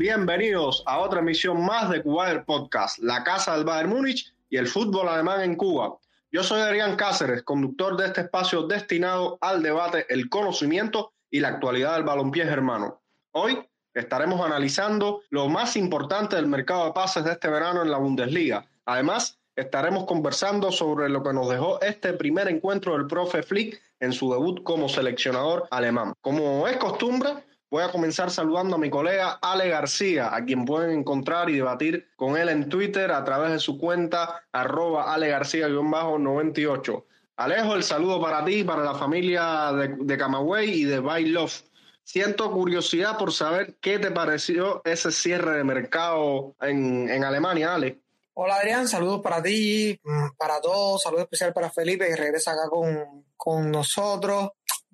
Bienvenidos a otra emisión más de Cuba Podcast, la casa del Bayern Múnich y el fútbol alemán en Cuba. Yo soy Adrián Cáceres, conductor de este espacio destinado al debate, el conocimiento y la actualidad del balompié germano. Hoy estaremos analizando lo más importante del mercado de pases de este verano en la Bundesliga. Además, estaremos conversando sobre lo que nos dejó este primer encuentro del profe Flick en su debut como seleccionador alemán. Como es costumbre, voy a comenzar saludando a mi colega Ale García, a quien pueden encontrar y debatir con él en Twitter a través de su cuenta arroba Ale García-98. Alejo, el saludo para ti, para la familia de, de Camagüey y de By. Siento curiosidad por saber qué te pareció ese cierre de mercado en, en Alemania, Ale. Hola Adrián, saludos para ti, mm, para todos, saludos especial para Felipe que regresa acá con, con nosotros.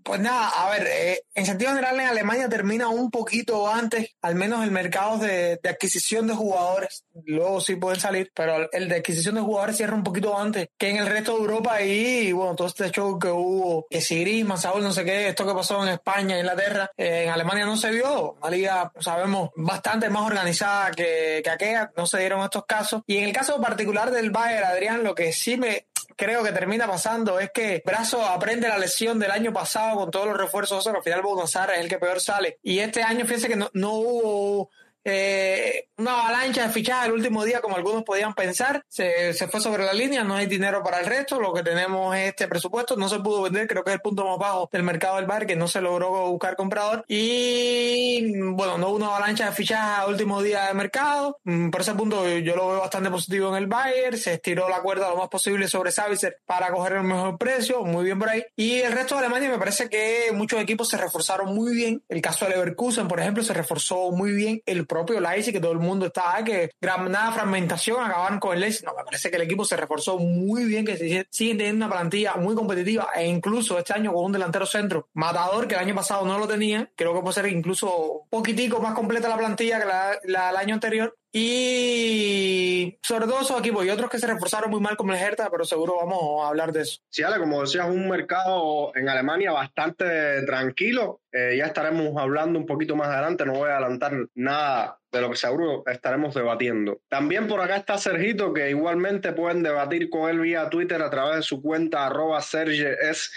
Pues nada, a ver, eh, en sentido general en Alemania termina un poquito antes, al menos el mercado de, adquisición de jugadores. Luego sí pueden salir, pero el de adquisición de jugadores cierra un poquito antes que en el resto de Europa y, bueno, todo este show que hubo, que si Griezmann, Saúl, no sé qué, esto que pasó en España, Inglaterra, eh, en Alemania no se vio. Una liga, sabemos, bastante más organizada que, que aquella, no se dieron estos casos. Y en el caso particular del Bayern, Adrián, lo que sí me creo que termina pasando es que Brazo aprende la lesión del año pasado con todos los refuerzos, o sea, al final Bonazar es el que peor sale. Y este año, fíjense que no, no hubo eh, una avalancha de fichajes el último día, como algunos podían pensar. Se, se, fue sobre la línea, no hay dinero para el resto. Lo que tenemos es este presupuesto. No se pudo vender, creo que es el punto más bajo del mercado del bar, que no se logró buscar comprador. Y bueno, no hubo una avalancha de fichajes al último día de mercado. Mm, por ese punto yo lo veo bastante positivo en el Bayern. Se estiró la cuerda lo más posible sobre Savitzer para coger el mejor precio. Muy bien por ahí. Y el resto de Alemania me parece que muchos equipos se reforzaron muy bien. El caso de Leverkusen, por ejemplo, se reforzó muy bien. El propio Leipzig, que todo el mundo está, que nada fragmentación, acabaron con el Leipzig. No, me parece que el equipo se reforzó muy bien, que siguen teniendo una plantilla muy competitiva e incluso este año con un delantero centro matador que el año pasado no lo tenía. Creo que puede ser incluso un poquitico más completa la plantilla que la, la año anterior. Y sobre todo y otros que se reforzaron muy mal como el Hertha, pero seguro vamos a hablar de eso. Sí, Ale, como decías, un mercado en Alemania bastante tranquilo. Eh, ya estaremos hablando un poquito más adelante, no voy a adelantar nada de lo que seguro estaremos debatiendo. También por acá está Sergito, que igualmente pueden debatir con él vía Twitter a través de su cuenta arroba serges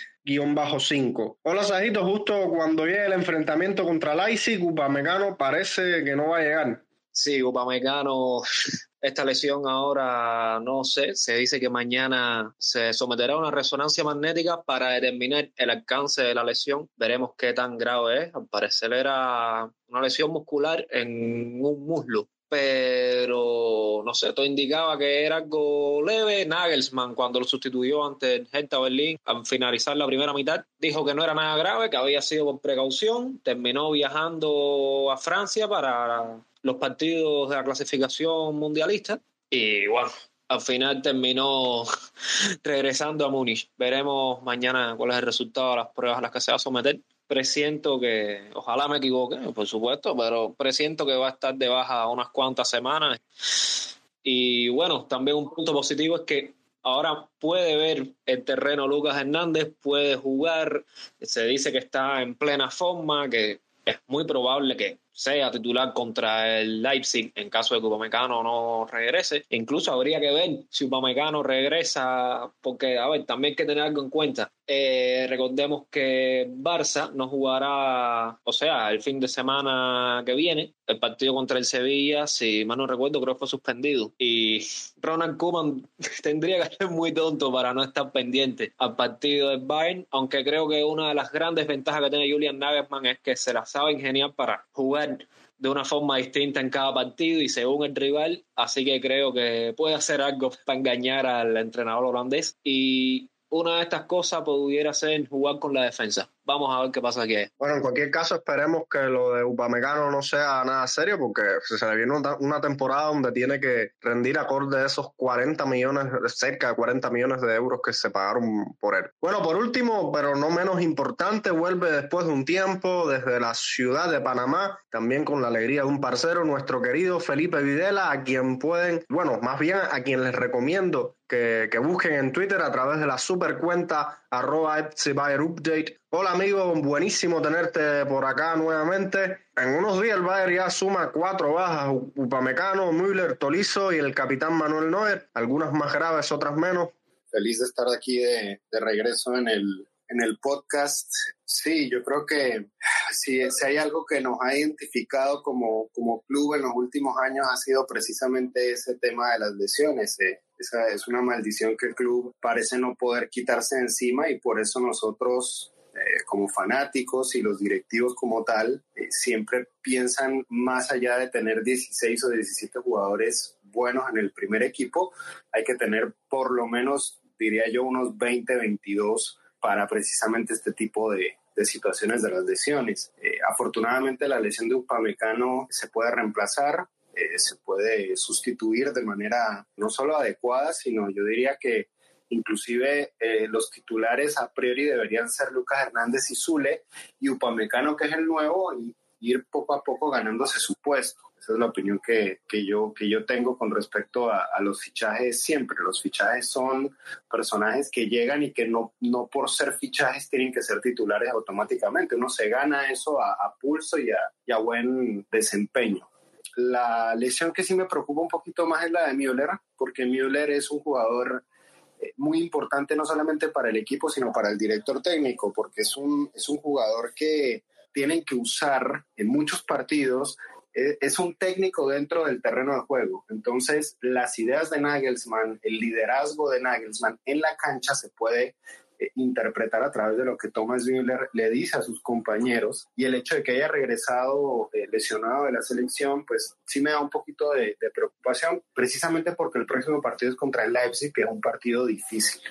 bajo 5. Hola Sergito, justo cuando llegue el enfrentamiento contra Leipzig, Upamecano parece que no va a llegar. Sí, Upamecano, esta lesión ahora no sé, se dice que mañana se someterá a una resonancia magnética para determinar el alcance de la lesión. Veremos qué tan grave es. Al parecer era una lesión muscular en un muslo pero no sé, todo indicaba que era algo leve. Nagelsmann, cuando lo sustituyó ante el Hertha Berlín, al finalizar la primera mitad, dijo que no era nada grave, que había sido por precaución. Terminó viajando a Francia para los partidos de la clasificación mundialista y bueno, al final terminó regresando a Múnich. Veremos mañana cuál es el resultado de las pruebas a las que se va a someter. Presiento que, ojalá me equivoque, por supuesto, pero presiento que va a estar de baja unas cuantas semanas. Y bueno, también un punto positivo es que ahora puede ver el terreno Lucas Hernández, puede jugar, se dice que está en plena forma, que es muy probable que sea titular contra el Leipzig en caso de que Upamecano no regrese. Incluso habría que ver si Upamecano regresa, porque, a ver, también hay que tener algo en cuenta. Eh, recordemos que Barça no jugará, o sea, el fin de semana que viene, el partido contra el Sevilla, si mal no recuerdo, creo que fue suspendido. Y Ronald Koeman tendría que ser muy tonto para no estar pendiente al partido del Bayern, aunque creo que una de las grandes ventajas que tiene Julian Nagelsmann es que se la sabe ingeniar para jugar de una forma distinta en cada partido y según el rival, así que creo que puede hacer algo para engañar al entrenador holandés y una de estas cosas pudiera ser jugar con la defensa. Vamos a ver qué pasa aquí. Bueno, en cualquier caso esperemos que lo de Upamecano no sea nada serio porque se le viene una temporada donde tiene que rendir acorde a esos 40 millones, cerca de 40 millones de euros que se pagaron por él. Bueno, por último, pero no menos importante, vuelve después de un tiempo desde la ciudad de Panamá, también con la alegría de un parcero, nuestro querido Felipe Videla, a quien pueden, bueno, más bien a quien les recomiendo que, que busquen en Twitter a través de la super cuenta arroba Update Hola amigo, buenísimo tenerte por acá nuevamente. En unos días el Bayern ya suma cuatro bajas, Upamecano, Müller, Tolizo y el capitán Manuel Neuer, algunas más graves, otras menos. Feliz de estar aquí de, de regreso en el, en el podcast. Sí, yo creo que si, si, hay algo que nos ha identificado como, como club en los últimos años ha sido precisamente ese tema de las lesiones. Eh, esa es una maldición que el club parece no poder quitarse encima y por eso nosotros eh, como fanáticos y los directivos como tal, eh, siempre piensan más allá de tener 16 o 17 jugadores buenos en el primer equipo, hay que tener por lo menos, diría yo, unos 20, 22 para precisamente este tipo de, de situaciones de las lesiones. Eh, afortunadamente la lesión de Upamecano se puede reemplazar, se puede sustituir de manera no solo adecuada, sino yo diría que Inclusive eh, los titulares a priori deberían ser Lucas Hernández y Zule y Upamecano, que es el nuevo, y ir poco a poco ganándose su puesto. Esa es la opinión que, que yo, que yo tengo con respecto a, los fichajes siempre. Los fichajes son personajes que llegan y que no, no por ser fichajes tienen que ser titulares automáticamente. Uno se gana eso a, a pulso y a, y a buen desempeño. La lesión que sí me preocupa un poquito más es la de Müller, porque Müller es un jugador muy importante no solamente para el equipo, sino para el director técnico, porque es un, es un jugador que tienen que usar en muchos partidos. Eh, es un técnico dentro del terreno de juego. Entonces, las ideas de Nagelsmann, el liderazgo de Nagelsmann en la cancha se puede eh, interpretar a través de lo que Thomas Müller le dice a sus compañeros y el hecho de que haya regresado eh, lesionado de la selección, pues sí me da un poquito de, de, preocupación, precisamente porque el próximo partido es contra el Leipzig, que es un partido difícil.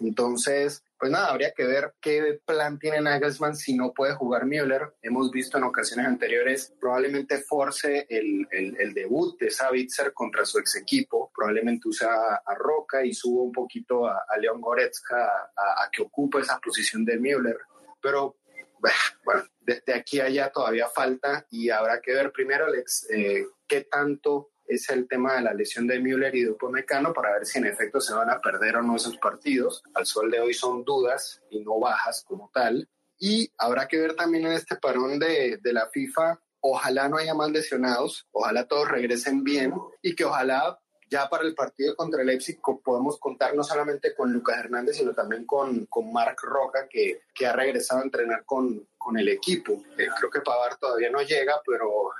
Entonces, pues nada, habría que ver qué plan tiene Nagelsmann si no puede jugar Müller. Hemos visto en ocasiones anteriores, probablemente force el, el, debut de Savitzer contra su ex equipo, probablemente usa a Roca y suba un poquito a, a León Goretzka a, a, que ocupe esa posición de Müller. Pero bueno, desde de aquí allá todavía falta y habrá que ver primero, Alex, eh, qué tanto es el tema de la lesión de Müller y de Upamecano para ver si en efecto se van a perder o no esos partidos. Al sol de hoy son dudas y no bajas como tal. Y habrá que ver también en este parón de, de la FIFA, ojalá no haya más lesionados, ojalá todos regresen bien y que ojalá ya para el partido contra el Leipzig podemos contar no solamente con Lucas Hernández, sino también con, con Marc Roca, que, que ha regresado a entrenar con, con el equipo. Eh, creo que Pavar todavía no llega, pero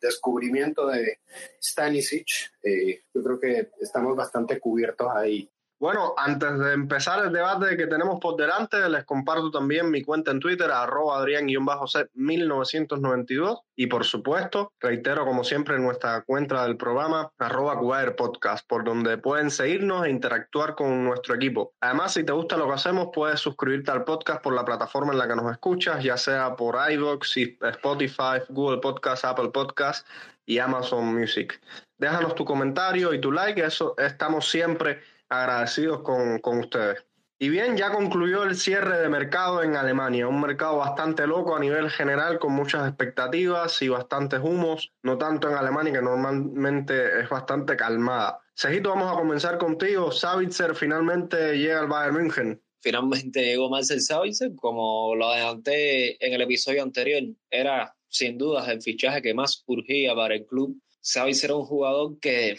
descubrimiento de Stanisic, eh, yo creo que estamos bastante cubiertos ahí. Bueno, antes de empezar el debate que tenemos por delante, les comparto también mi cuenta en Twitter, arroba adrián-1992. Y por supuesto, reitero como siempre nuestra cuenta del programa, arroba Podcast, por donde pueden seguirnos e interactuar con nuestro equipo. Además, si te gusta lo que hacemos, puedes suscribirte al podcast por la plataforma en la que nos escuchas, ya sea por iVoox, Spotify, Google Podcast, Apple Podcast y Amazon Music. Déjanos tu comentario y tu like, eso estamos siempre agradecidos con, con ustedes. Y bien, ya concluyó el cierre de mercado en Alemania, un mercado bastante loco a nivel general, con muchas expectativas y bastantes humos, no tanto en Alemania, que normalmente es bastante calmada. Cejito, vamos a comenzar contigo. Savitzer finalmente llega al Bayern München. Finalmente llegó Marcel Savitzer, como lo adelanté en el episodio anterior, era sin dudas el fichaje que más urgía para el club. Savitzer era un jugador que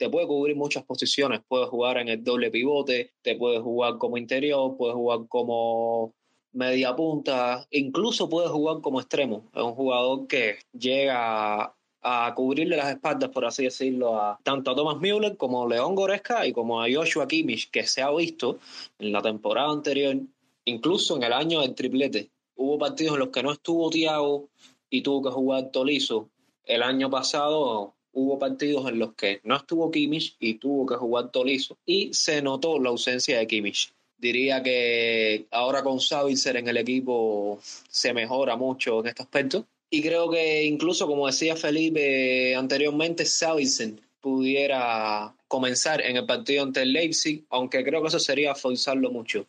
te puede cubrir muchas posiciones. Puedes jugar en el doble pivote, te puedes jugar como interior, puedes jugar como media punta, incluso puedes jugar como extremo. Es un jugador que llega a cubrirle las espaldas, por así decirlo, a tanto a Thomas Müller como a León Goretzka y como a Joshua Kimmich, que se ha visto en la temporada anterior, incluso en el año del triplete. Hubo partidos en los que no estuvo Thiago y tuvo que jugar Tolizo. El año pasado hubo partidos en los que no estuvo Kimmich y tuvo que jugar Tolizo y se notó la ausencia de Kimmich. Diría que ahora con Savitzer en el equipo se mejora mucho en este aspecto y creo que incluso como decía Felipe anteriormente, Savitzer pudiera comenzar en el partido ante el Leipzig, aunque creo que eso sería forzarlo mucho.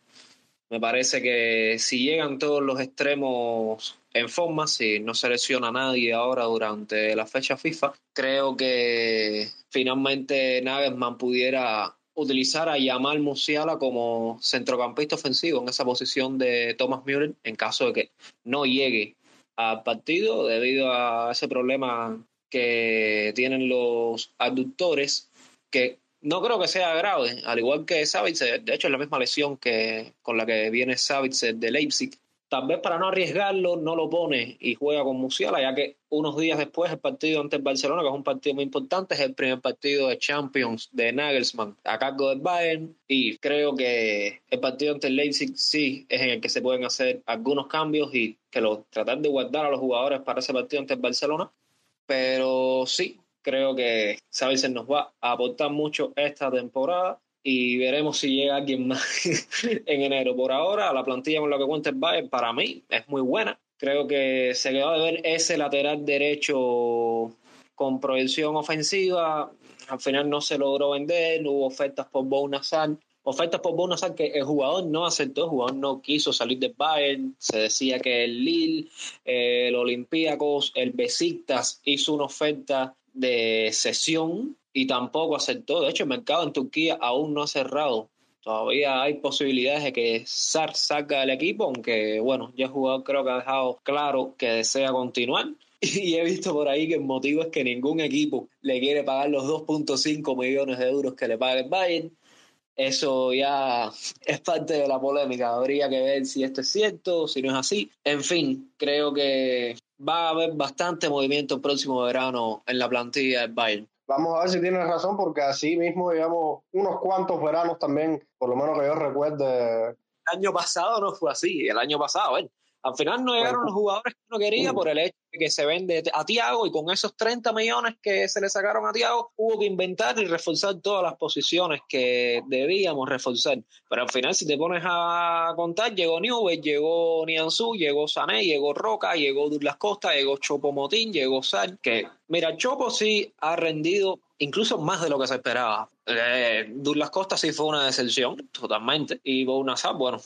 Me parece que si llegan todos los extremos en forma, si no se lesiona a nadie ahora durante la fecha FIFA, creo que finalmente Nagelsmann pudiera utilizar a Yamal Musiala como centrocampista ofensivo en esa posición de Thomas Müller en caso de que no llegue al partido debido a ese problema que tienen los aductores que no creo que sea grave, al igual que Savitzer, de hecho es la misma lesión que con la que viene Savitzer de Leipzig. Tal vez para no arriesgarlo no lo pone y juega con Musiala, ya que unos días después el partido ante el Barcelona, que es un partido muy importante, es el primer partido de Champions de Nagelsmann a cargo del Bayern y creo que el partido ante el Leipzig sí es en el que se pueden hacer algunos cambios y que lo, tratar de guardar a los jugadores para ese partido ante el Barcelona. Pero sí, creo que Savitzer nos va a aportar mucho esta temporada y veremos si llega alguien más en enero. Por ahora, la plantilla con la que cuenta el Bayern para mí es muy buena. Creo que se quedó de ver ese lateral derecho con proyección ofensiva. Al final no se logró vender, hubo ofertas por Bounazar. Ofertas por Bounazar que el jugador no aceptó, el jugador no quiso salir del Bayern. Se decía que el Lille, el Olympiacos, el Besiktas hizo una oferta de sesión y tampoco aceptó. De hecho, el mercado en Turquía aún no ha cerrado. Todavía hay posibilidades de que Sar salga del equipo, aunque bueno, ya el jugador creo que ha dejado claro que desea continuar. Y he visto por ahí que el motivo es que ningún equipo le quiere pagar los 2.5 millones de euros que le paga el Bayern. Eso ya es parte de la polémica. Habría que ver si esto es cierto, si no es así. En fin, creo que va a haber bastante movimiento el próximo verano en la plantilla del Bayern. Vamos a ver si tienes razón, porque así mismo, digamos, unos cuantos veranos también, por lo menos que yo recuerde. El año pasado no fue así, el año pasado, ¿eh? Al final no llegaron los jugadores que uno quería por el hecho de que se vende a Tiago y con esos 30 millones que se le sacaron a Tiago hubo que inventar y reforzar todas las posiciones que debíamos reforzar. Pero al final si te pones a contar, llegó Newell, llegó Nianzú, llegó Sané, llegó Roca, llegó Douglas Costa, llegó Chopo Motín, llegó Sal, que mira, Chopo sí ha rendido incluso más de lo que se esperaba. Eh, Douglas Costa sí fue una decepción, totalmente. Y Bounazar, bueno.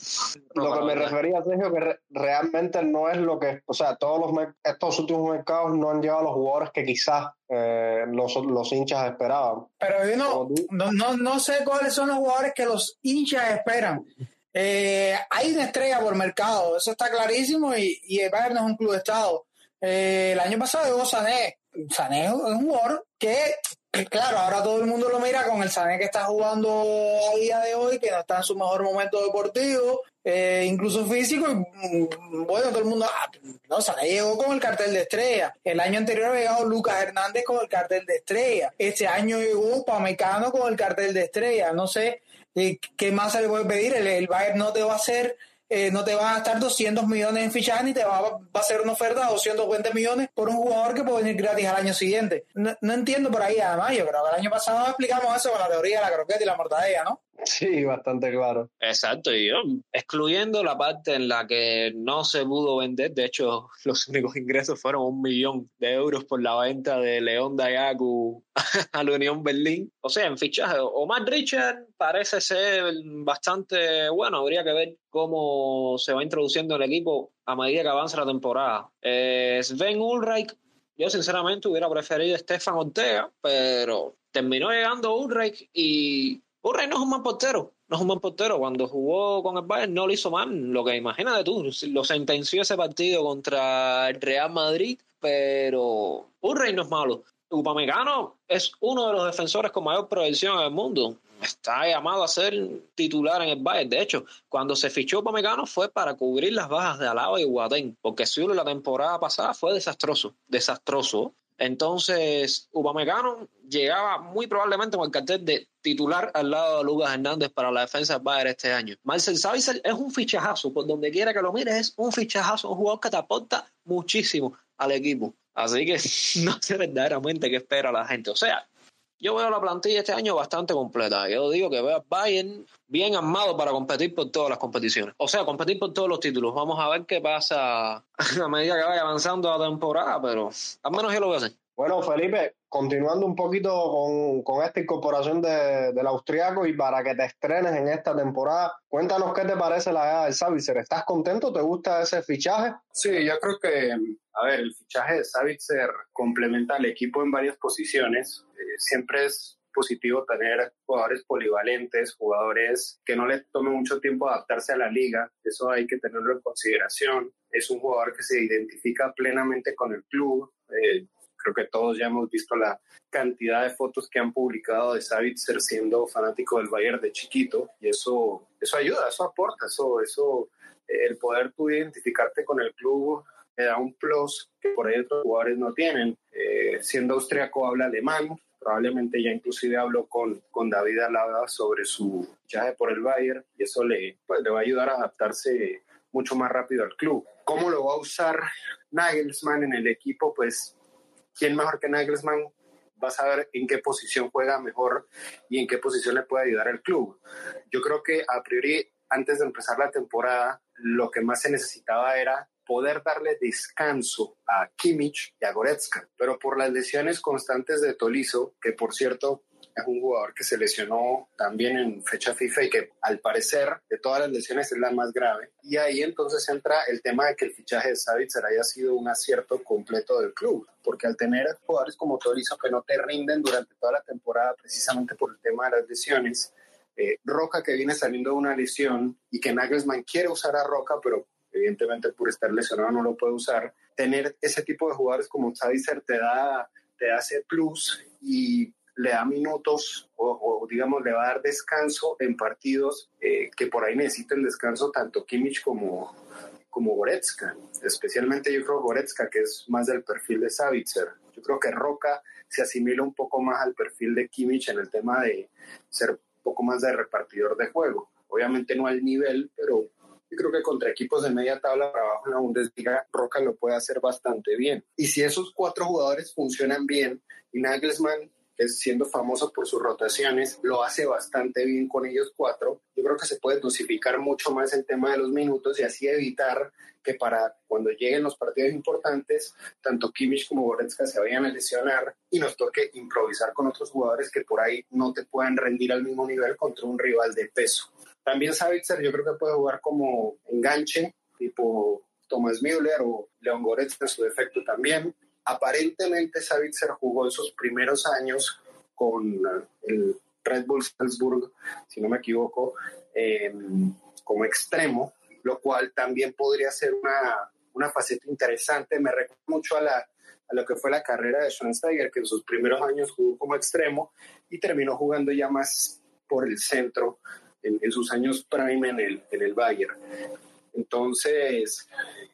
Lo que me refería, Sergio, que realmente no es lo que. O sea, todos los estos últimos mercados no han llevado a los jugadores que quizás eh, los, los, hinchas esperaban. Pero yo no, no, no, sé cuáles son los jugadores que los hinchas esperan. Eh, hay una estrella por mercado, eso está clarísimo, y, y el Bayern no es un club de Estado. el año pasado llegó Sané. Sané es un jugador que Claro, ahora todo el mundo lo mira con el Sané que está jugando a día de hoy, que no está en su mejor momento deportivo, eh, incluso físico, y mm, bueno, todo el mundo, ah, no, Sané llegó con el cartel de estrella. El año anterior había llegado Lucas Hernández con el cartel de estrella. Este año llegó Pamecano con el cartel de estrella. No sé eh, qué más se le puede pedir. El, el Bayern no te va a hacer eh, no te van a gastar 200 millones en fichaje ni te va, va, a hacer una oferta de 220 millones por un jugador que puede venir gratis al año siguiente. No, no entiendo por ahí, además, yo creo que el año pasado explicamos eso con la teoría de la croqueta y la mortadella, ¿no? Sí, bastante claro. Exacto, y yo, excluyendo la parte en la que no se pudo vender, de hecho, los únicos ingresos fueron un millón de euros por la venta de León Dayaku a la Unión Berlín. O sea, en fichaje, Omar Richard parece ser bastante bueno, habría que ver cómo se va introduciendo el equipo a medida que avanza la temporada. Eh, Sven Ulreich, yo sinceramente hubiera preferido a Stefan Ortega, pero terminó llegando Ulreich y Urrey no es un mal portero, no es un buen portero. Cuando jugó con el Bayern no lo hizo mal. Lo que imagínate tú, lo sentenció ese partido contra el Real Madrid, pero Urrey no es malo. Upamecano es uno de los defensores con mayor proyección en el mundo. Está llamado a ser titular en el Bayern. De hecho, cuando se fichó Upamecano fue para cubrir las bajas de Alaba y Guatén, porque Zulo la temporada pasada fue desastroso, desastroso. Entonces, Upamecano llegaba muy probablemente con el cartel de titular al lado de Lucas Hernández para la defensa del Bayern este año. Marcel Savitzer es un fichajazo, por donde quiera que lo mires, es un fichajazo, un jugador que te aporta muchísimo al equipo. Así que no sé verdaderamente qué espera la gente. O sea, yo veo la plantilla este año bastante completa. Yo digo que veo a Bayern bien armado para competir por todas las competiciones. O sea, competir por todos los títulos. Vamos a ver qué pasa a medida que vaya avanzando la temporada, pero al menos yo lo voy a hacer. Bueno, Felipe, continuando un poquito con, con esta incorporación de, del austriaco y para que te estrenes en esta temporada, cuéntanos qué te parece la edad del Savitzer. ¿Estás contento? ¿Te gusta ese fichaje? Sí, yo creo que, a ver, el fichaje de Savitzer complementa al equipo en varias posiciones. Eh, siempre es positivo tener jugadores polivalentes, jugadores que no les tome mucho tiempo adaptarse a la liga, eso hay que tenerlo en consideración. Es un jugador que se identifica plenamente con el club. Eh, creo que todos ya hemos visto la cantidad de fotos que han publicado de Savitzer siendo fanático del Bayern de chiquito y eso, eso ayuda, eso aporta, eso, eso, el poder tú identificarte con el club me da un plus que por ahí otros jugadores no tienen. Eh, siendo austriaco habla alemán, probablemente ya inclusive habló con, con David Alaba sobre su viaje por el Bayern y eso le, pues, le va a ayudar a adaptarse mucho más rápido al club. ¿Cómo lo va a usar Nagelsmann en el equipo? Pues, ¿quién mejor que Nagelsmann va a saber en qué posición juega mejor y en qué posición le puede ayudar al club? Yo creo que a priori, antes de empezar la temporada, lo que más se necesitaba era poder darle descanso a Kimmich y a Goretzka, pero por las lesiones constantes de Tolizo, que por cierto es un jugador que se lesionó también en fecha FIFA y que al parecer de todas las lesiones es la más grave. Y ahí entonces entra el tema de que el fichaje de Savitzer haya sido un acierto completo del club, porque al tener jugadores como Tolizo que no te rinden durante toda la temporada precisamente por el tema de las lesiones, eh, Roca que viene saliendo de una lesión y que Nagelsmann quiere usar a Roca, pero evidentemente por estar lesionado no lo puede usar. Tener ese tipo de jugadores como Savitzer te da, te hace plus y le da minutos o, digamos le va a dar descanso en partidos eh, que por ahí necesiten descanso tanto Kimmich como, como Goretzka. Especialmente yo creo Goretzka que es más del perfil de Savitzer. Yo creo que Roca se asimila un poco más al perfil de Kimmich en el tema de ser un poco más de repartidor de juego. Obviamente no al nivel, pero yo creo que contra equipos de media tabla para abajo en la Bundesliga, Roca lo puede hacer bastante bien. Y si esos cuatro jugadores funcionan bien y Nagelsmann es siendo famoso por sus rotaciones, lo hace bastante bien con ellos cuatro. Yo creo que se puede dosificar mucho más el tema de los minutos y así evitar que para cuando lleguen los partidos importantes, tanto Kimmich como Goretzka se vayan a lesionar y nos toque improvisar con otros jugadores que por ahí no te puedan rendir al mismo nivel contra un rival de peso. También Savitzer yo creo que puede jugar como enganche, tipo Thomas Müller o Leon Goretzka en su defecto también. Aparentemente Savitzer jugó en sus primeros años con el Red Bull Salzburg, si no me equivoco, em, como extremo, lo cual también podría ser una, una faceta interesante. Me recuerda mucho a lo que fue la carrera de Schweinsteiger, que en sus primeros años jugó como extremo y terminó jugando ya más por el centro en, sus años prime en el, en el Bayern. Entonces,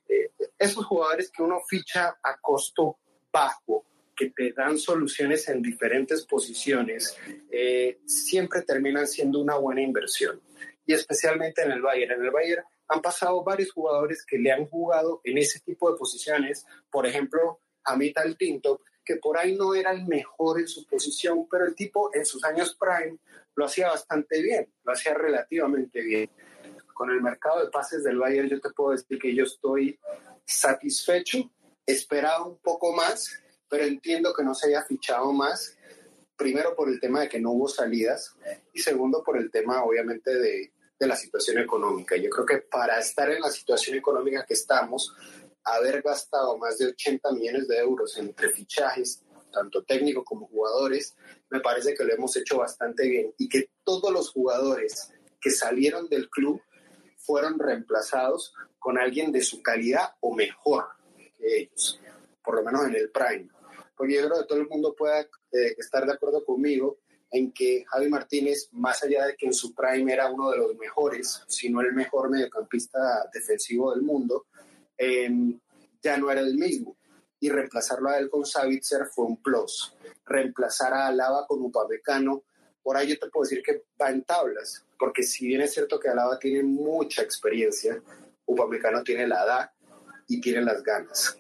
eh, esos jugadores que uno ficha a costo bajo, que te dan soluciones en diferentes posiciones, eh, siempre terminan siendo una buena inversión. Y especialmente en el Bayern. En el Bayern han pasado varios jugadores que le han jugado en ese tipo de posiciones. Por ejemplo, Amit Tinto, que por ahí no era el mejor en su posición, pero el tipo en sus años prime lo hacía bastante bien, lo hacía relativamente bien. Con el mercado de pases del Bayern yo te puedo decir que yo estoy satisfecho, esperaba un poco más, pero entiendo que no se haya fichado más, primero por el tema de que no hubo salidas y segundo por el tema obviamente de, de la situación económica. Yo creo que para estar en la situación económica que estamos, haber gastado más de 80 millones de euros entre fichajes, tanto técnicos como jugadores, me parece que lo hemos hecho bastante bien y que todos los jugadores que salieron del club fueron reemplazados con alguien de su calidad o mejor ellos, por lo menos en el prime. Porque yo creo que todo el mundo pueda eh, estar de acuerdo conmigo en que Javi Martínez, más allá de que en su prime era uno de los mejores, si no el mejor mediocampista defensivo del mundo, em, ya no era el mismo y reemplazarlo a él con Savitzer fue un plus. Reemplazar a Alaba con Upamecano, por ahí yo te puedo decir que va en tablas, porque si bien es cierto que Alaba tiene mucha experiencia, Upamecano tiene la edad y tiene las ganas.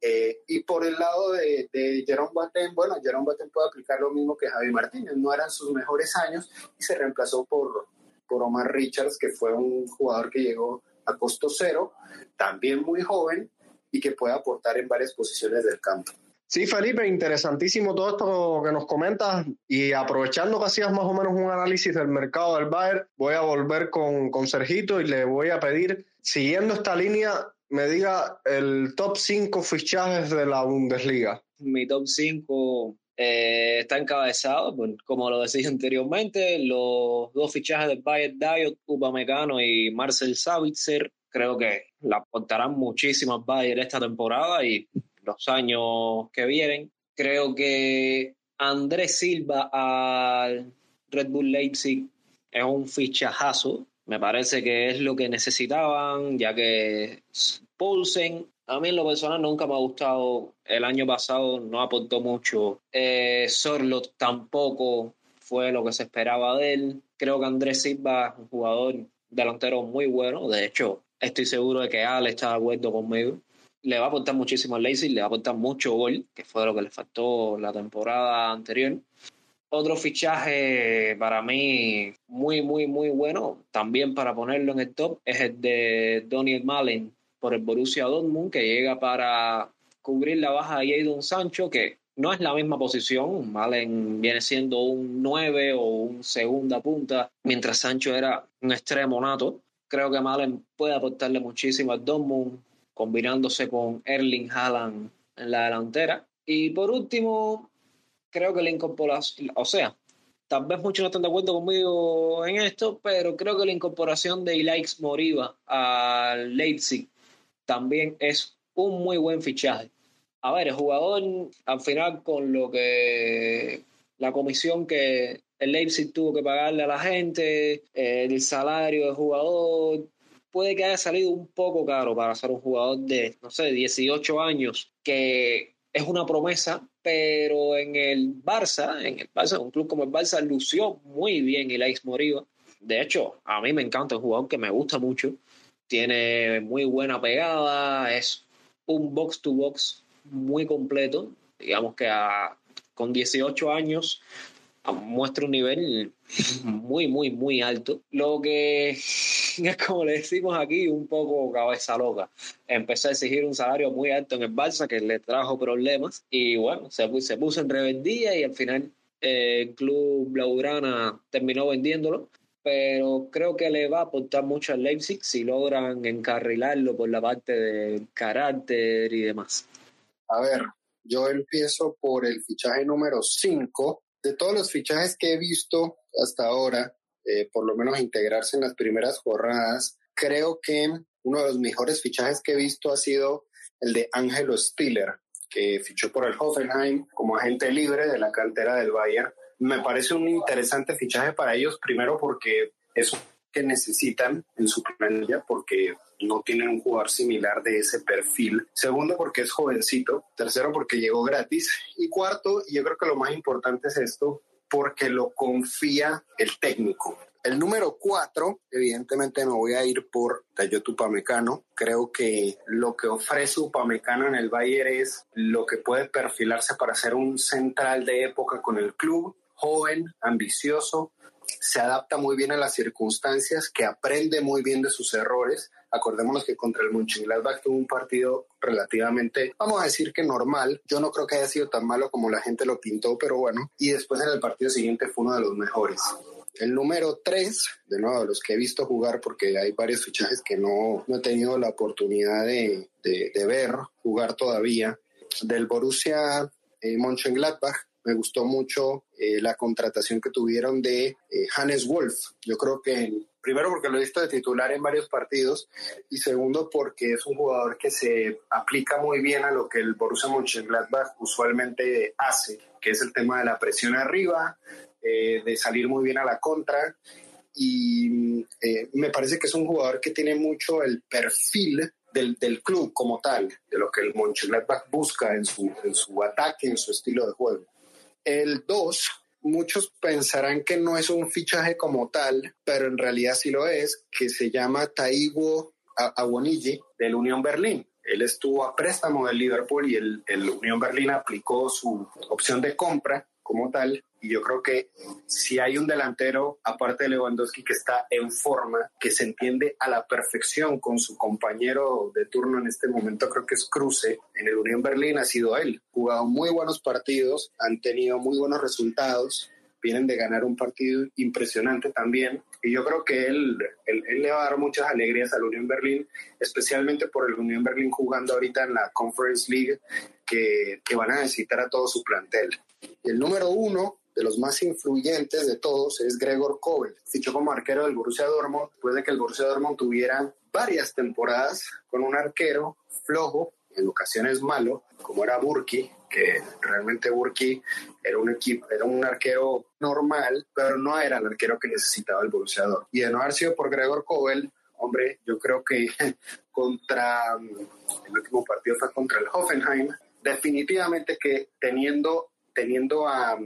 Eh, y por el lado de, de Jerome bueno, Jerome Boateng puede aplicar lo mismo que Javi Martínez, no eran sus mejores años y se reemplazó por, por Omar Richards, que fue un jugador que llegó a costo cero, también muy joven, y que pueda aportar en varias posiciones del campo. Sí, Felipe, interesantísimo todo esto que nos comentas y aprovechando que hacías más o menos un análisis del mercado del Bayern, voy a volver con, con Sergito y le voy a pedir, siguiendo esta línea, me diga el top 5 fichajes de la Bundesliga. Mi top 5 Eh, está encabezado, como lo decía anteriormente, los dos fichajes de Bayern Diot, Upamecano y Marcel Savitzer, creo que le aportarán muchísimas Bayern esta temporada y los años que vienen. Creo que Andrés Silva al Red Bull Leipzig es un fichajazo. Me parece que es lo que necesitaban, ya que Poulsen a mí en lo personal nunca me ha gustado. El año pasado no aportó mucho. Eh, Sorlot tampoco fue lo que se esperaba de él. Creo que Andrés Silva es un jugador delantero muy bueno. De hecho, estoy seguro de que Ale está de acuerdo conmigo. Le va a aportar muchísimo al Leipzig, le va a aportar mucho gol, que fue lo que le faltó la temporada anterior. Otro fichaje para mí muy, muy, muy bueno, también para ponerlo en el top, es el de Daniel Malen por el Borussia Dortmund, que llega para cubrir la baja de Jadon Sancho, que no es la misma posición. Malen viene siendo un 9 o un segunda punta, mientras Sancho era un extremo nato. Creo que Malen puede aportarle muchísimo al Dortmund, combinándose con Erling Haaland en la delantera. Y por último, creo que la incorporación, o sea, tal vez muchos no están de acuerdo conmigo en esto, pero creo que la incorporación de Ilaix Moriba al Leipzig también es un muy buen fichaje. A ver, el jugador al final con lo que la comisión que el Leipzig tuvo que pagarle a la gente, el salario del jugador, puede que haya salido un poco caro para ser un jugador de, no sé, 18 años, que es una promesa, pero en el Barça, en el Barça, un club como el Barça, lució muy bien el Alex Moriba. De hecho, a mí me encanta el jugador que me gusta mucho tiene muy buena pegada, es un box to box muy completo, digamos que con 18 años muestra un nivel muy, muy, muy alto. Lo que es como le decimos aquí, un poco cabeza loca. Empezó a exigir un salario muy alto en el Barça que le trajo problemas y bueno, se, puso en rebeldía y al final eh, el club Blaugrana terminó vendiéndolo pero creo que le va a aportar mucho al Leipzig si logran encarrilarlo por la parte del carácter y demás. A ver, yo empiezo por el fichaje número 5. De todos los fichajes que he visto hasta ahora, eh, por lo menos integrarse en las primeras jornadas, creo que uno de los mejores fichajes que he visto ha sido el de Angelo Stiller, que fichó por el Hoffenheim como agente libre de la cantera del Bayern. Me parece un interesante fichaje para ellos, primero porque es que necesitan en su planilla, porque no tienen un jugador similar de ese perfil. Segundo, porque es jovencito. Tercero, porque llegó gratis. Y cuarto, y yo creo que lo más importante es esto, porque lo confía el técnico. El número cuatro, evidentemente me voy a ir por Tayotu Upamecano. Creo que lo que ofrece Upamecano en el Bayern es lo que puede perfilarse para ser un central de época con el club joven, ambicioso, se adapta muy bien a las circunstancias, que aprende muy bien de sus errores. Acordémonos que contra el Mönchengladbach tuvo un partido relativamente, vamos a decir que normal. Yo no creo que haya sido tan malo como la gente lo pintó, pero bueno. Y después en el partido siguiente fue uno de los mejores. El número 3, de nuevo, los que he visto jugar, porque hay varios fichajes que no, no he tenido la oportunidad de, de, ver jugar todavía, del Borussia eh, Mönchengladbach, me gustó mucho eh, la contratación que tuvieron de eh, Hannes Wolf. Yo creo que primero porque lo he visto de titular en varios partidos y segundo porque es un jugador que se aplica muy bien a lo que el Borussia Mönchengladbach usualmente hace, que es el tema de la presión arriba, eh, de salir muy bien a la contra y me parece que es un jugador que tiene mucho el perfil del, del, club como tal, de lo que el Mönchengladbach busca en su, en su ataque, en su estilo de juego. El 2, muchos pensarán que no es un fichaje como tal, pero en realidad sí lo es, que se llama Taiwo Awoniji del Unión Berlín. Él estuvo a préstamo del Liverpool y el Unión Berlín aplicó su opción de compra como tal. Y yo creo que si hay un delantero, aparte de Lewandowski, que está en forma, que se entiende a la perfección con su compañero de turno en este momento, creo que es Cruce, en el Unión Berlín ha sido él. Jugado muy buenos partidos, han tenido muy buenos resultados, vienen de ganar un partido impresionante también. Y yo creo que él, él, le va a dar muchas alegrías al Unión Berlín, especialmente por el Unión Berlín jugando ahorita en la Conference League, que, que van a necesitar a todo su plantel. El número uno de los más influyentes de todos es Gregor Kobel. Fichó como arquero del Borussia Dortmund después de que el Borussia Dortmund tuviera varias temporadas con un arquero flojo, en ocasiones malo, como era Burki, que realmente Burki era un equipo, era un arquero normal, pero no era el arquero que necesitaba el Borussia Dortmund. Y de no haber sido por Gregor Kobel, hombre, yo creo que contra el último partido fue contra el Hoffenheim, definitivamente que teniendo teniendo a,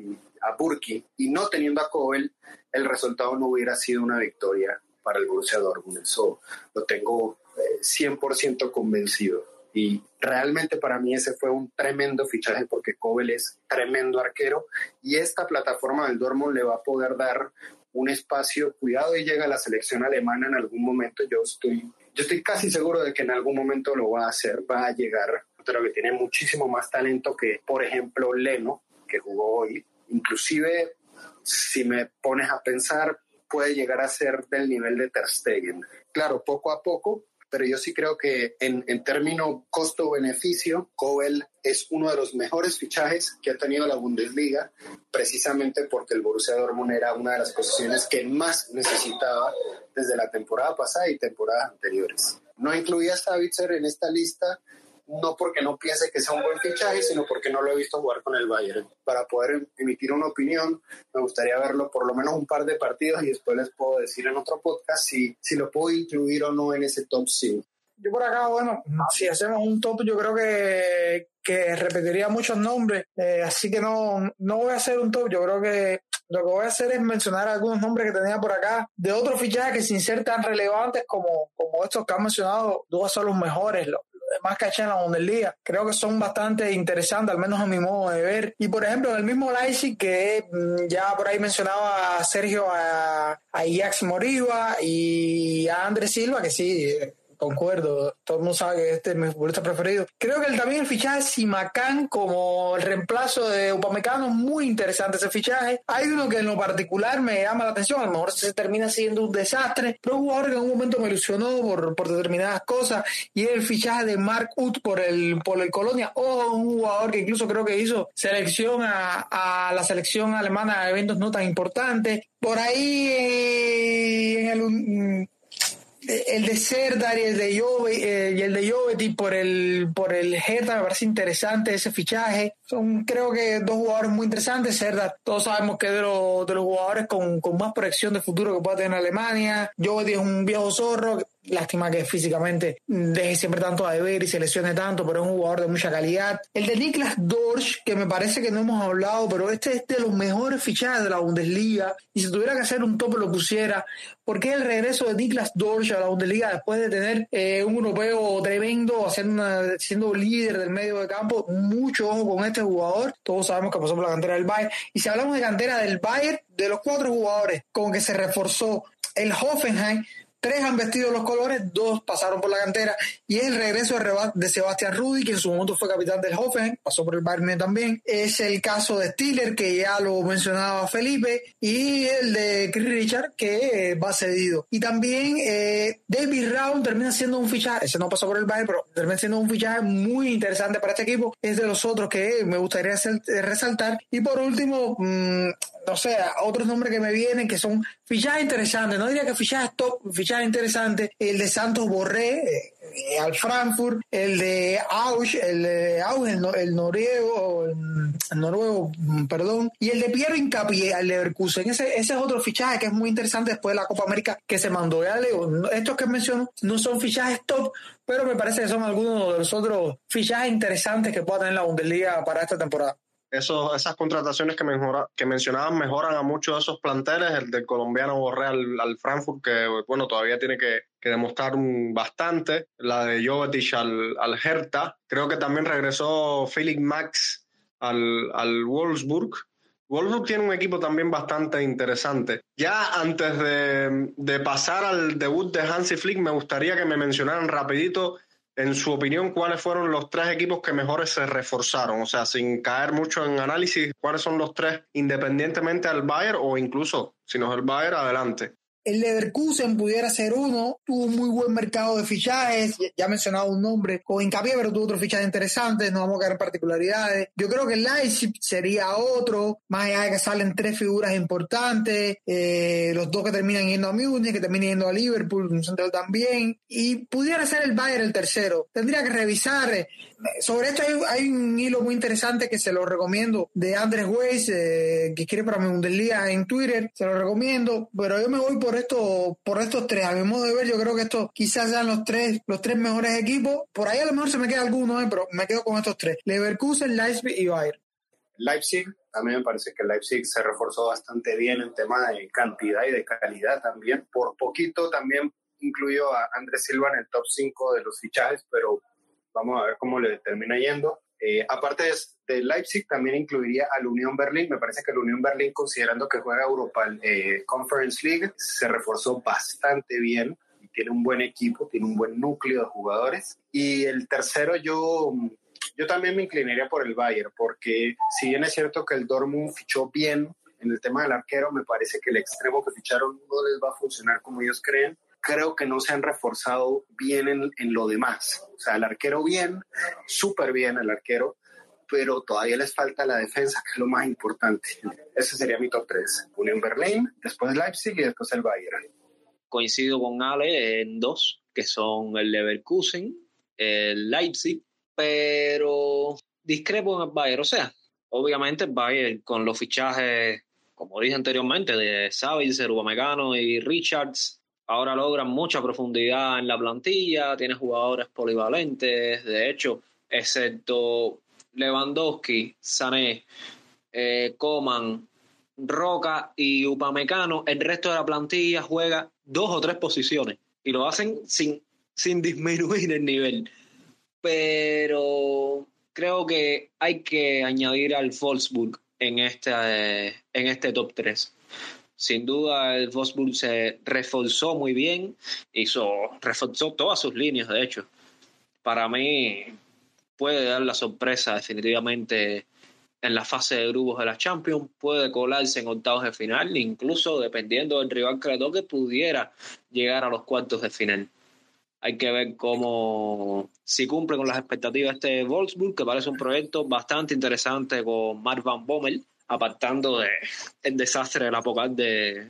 a Burki y no teniendo a Kobel, el resultado no hubiera sido una victoria para el Borussia Dortmund. Eso lo tengo 100% eh, convencido. Y realmente para mí ese fue un tremendo fichaje porque Kobel es tremendo arquero y esta plataforma del Dortmund le va a poder dar un espacio. Cuidado y llega a la selección alemana en algún momento. Yo estoy, yo estoy casi seguro de que en algún momento lo va a hacer, va a llegar. Pero que tiene muchísimo más talento que, por ejemplo, Leno, que jugó hoy inclusive si me pones a pensar, puede llegar a ser del nivel de Ter Stegen. Claro, poco a poco, pero yo sí creo que en, en términos costo-beneficio, Kobel es uno de los mejores fichajes que ha tenido la Bundesliga, precisamente porque el Borussia Dortmund era una de las posiciones que más necesitaba desde la temporada pasada y temporadas anteriores. No incluía a Savitzer en esta lista, no porque no piense que sea un buen fichaje, sino porque no lo he visto jugar con el Bayern. Para poder emitir una opinión, me gustaría verlo por lo menos un par de partidos y después les puedo decir en otro podcast si, si lo puedo incluir o no en ese top 5. Yo por acá, bueno, si hacemos un top, yo creo que, que repetiría muchos nombres, eh, así que no, no voy a hacer un top, yo creo que lo que voy a hacer es mencionar algunos nombres que tenía por acá de otros fichajes que sin ser tan relevantes como, como estos que han mencionado, dos son los mejores, los, más caché en la Bundesliga. Creo que son bastante interesantes, al menos a mi modo de ver. Y por ejemplo, en el mismo Leipzig, que mm, ya por ahí mencionaba a Sergio, a, a Ajax Moriba y a Andrés Silva, que sí, concuerdo, todo el mundo sabe que este es mi futbolista preferido. Creo que también el fichaje de Simacán como el reemplazo de Upamecano es muy interesante ese fichaje. Hay uno que en lo particular me llama la atención, a lo mejor se termina siendo un desastre, pero un jugador que en un momento me ilusionó por, por determinadas cosas y es el fichaje de Mark Uth por el, por el Colonia, o un jugador que incluso creo que hizo selección a, a la selección alemana de eventos no tan importantes. Por ahí eh, en el el de Serdar y el de eh, y el de Joveti por el por el Hertha me parece interesante ese fichaje. Son creo que dos jugadores muy interesantes. Serdar todos sabemos que es de, los, de los jugadores con, con más proyección de futuro que puede tener Alemania. Joveti es un viejo zorro Lástima que físicamente deje siempre tanto a deber y se lesione tanto, pero es un jugador de mucha calidad. El de Niklas Dorsch, que me parece que no hemos hablado, pero este es de los mejores fichajes de la Bundesliga. Y si tuviera que hacer un tope lo pusiera, porque el regreso de Niklas Dorsch a la Bundesliga después de tener eh, un europeo tremendo, siendo, siendo líder del medio de campo. Mucho ojo con este jugador. Todos sabemos que pasó por la cantera del Bayern. Y si hablamos de cantera del Bayern, de los cuatro jugadores con que se reforzó el Hoffenheim, Tres han vestido los colores, dos pasaron por la cantera y el regreso de Sebastián Rudi, que en su momento fue capitán del Hoffen, pasó por el Bayern también. Es el caso de Stiller, que ya lo mencionaba Felipe, y el de Chris Richard, que eh, va cedido. Y también eh, David Raun termina siendo un fichaje, ese no pasó por el Bayern, pero termina siendo un fichaje muy interesante para este equipo. Es de los otros que me gustaría eh, resaltar. Y por último, mm, no sé, otros nombres que me vienen que son fichajes interesantes, no diría que fichajes top, fichajes interesantes, el de Santos Borré eh, al Frankfurt, el de Ausch, el de Ausch, el, noruego, mm, perdón, y el de Piero Incapié al Leverkusen. Ese, ese es otro fichaje que es muy interesante después de la Copa América que se mandó. Ya leo, estos que menciono no son fichajes top, pero me parece que son algunos de los otros fichajes interesantes que pueda tener la Bundesliga para esta temporada esas contrataciones que, mejora, que mencionaban mejoran a muchos de esos planteles, el del colombiano Borré al, Frankfurt, que bueno, todavía tiene que, demostrar bastante, la de Jovetic al, al Hertha, creo que también regresó Felix Max al, al Wolfsburg, Wolfsburg tiene un equipo también bastante interesante. Ya antes de, de, pasar al debut de Hansi Flick, me gustaría que me mencionaran rapidito en su opinión, ¿cuáles fueron los tres equipos que mejores se reforzaron? O sea, sin caer mucho en análisis, ¿cuáles son los tres independientemente al Bayern o incluso si no es el Bayern, adelante? El Leverkusen pudiera ser uno, tuvo un muy buen mercado de fichajes, ya he mencionado un nombre con hincapié, pero tuvo otros fichajes interesantes, no vamos a caer en particularidades. Yo creo que el Leipzig sería otro, más allá de que salen tres figuras importantes, eh, los dos que terminan yendo a Múnich, que terminan yendo a Liverpool, un central también, y pudiera ser el Bayern el tercero. Tendría que revisar. Sobre esto hay, un hilo muy interesante que se lo recomiendo de Andrés Weiss, eh, que quiere para mi Bundesliga en Twitter, se lo recomiendo, pero yo me voy por esto, por estos tres. A mi modo de ver, yo creo que estos quizás sean los tres, los tres mejores equipos. Por ahí a lo mejor se me queda alguno, eh, pero me quedo con estos tres. Leverkusen, Leipzig y Bayern. Leipzig, a me parece que Leipzig se reforzó bastante bien en tema de cantidad y de calidad también. Por poquito también incluyó a Andrés Silva en el top 5 de los fichajes, pero vamos a ver cómo le termina yendo. Eh, aparte de, Leipzig, también incluiría al Unión Berlín. Me parece que el Unión Berlín, considerando que juega Europa eh, Conference League, se reforzó bastante bien. Tiene un buen equipo, tiene un buen núcleo de jugadores. Y el tercero, yo, yo también me inclinaría por el Bayern, porque si bien es cierto que el Dortmund fichó bien en el tema del arquero, me parece que el extremo que ficharon no les va a funcionar como ellos creen creo que no se han reforzado bien en, en lo demás. O sea, el arquero bien, súper bien el arquero, pero todavía les falta la defensa, que es lo más importante. Ese sería mi top 3. Unión Berlín, después Leipzig y después el Bayern. Coincido con Ale en dos, que son el Leverkusen, el Leipzig, pero discrepo en el Bayern. O sea, obviamente el Bayern con los fichajes, como dije anteriormente, de Savitzer, Upamecano y Richards, ahora logran mucha profundidad en la plantilla, tiene jugadores polivalentes, de hecho, excepto Lewandowski, Sané, eh, Coman, Roca y Upamecano, el resto de la plantilla juega dos o tres posiciones y lo hacen sin, sin disminuir el nivel. Pero creo que hay que añadir al Wolfsburg en este, en este top 3. Sin duda, el Wolfsburg se reforzó muy bien, hizo, reforzó todas sus líneas, de hecho. Para mí, puede dar la sorpresa definitivamente en la fase de grupos de la Champions, puede colarse en octavos de final, incluso dependiendo del rival que le toque, pudiera llegar a los cuartos de final. Hay que ver cómo, si cumple con las expectativas este Wolfsburg, que parece un proyecto bastante interesante con Mark Van Bommel, apartando de el desastre del Apocal de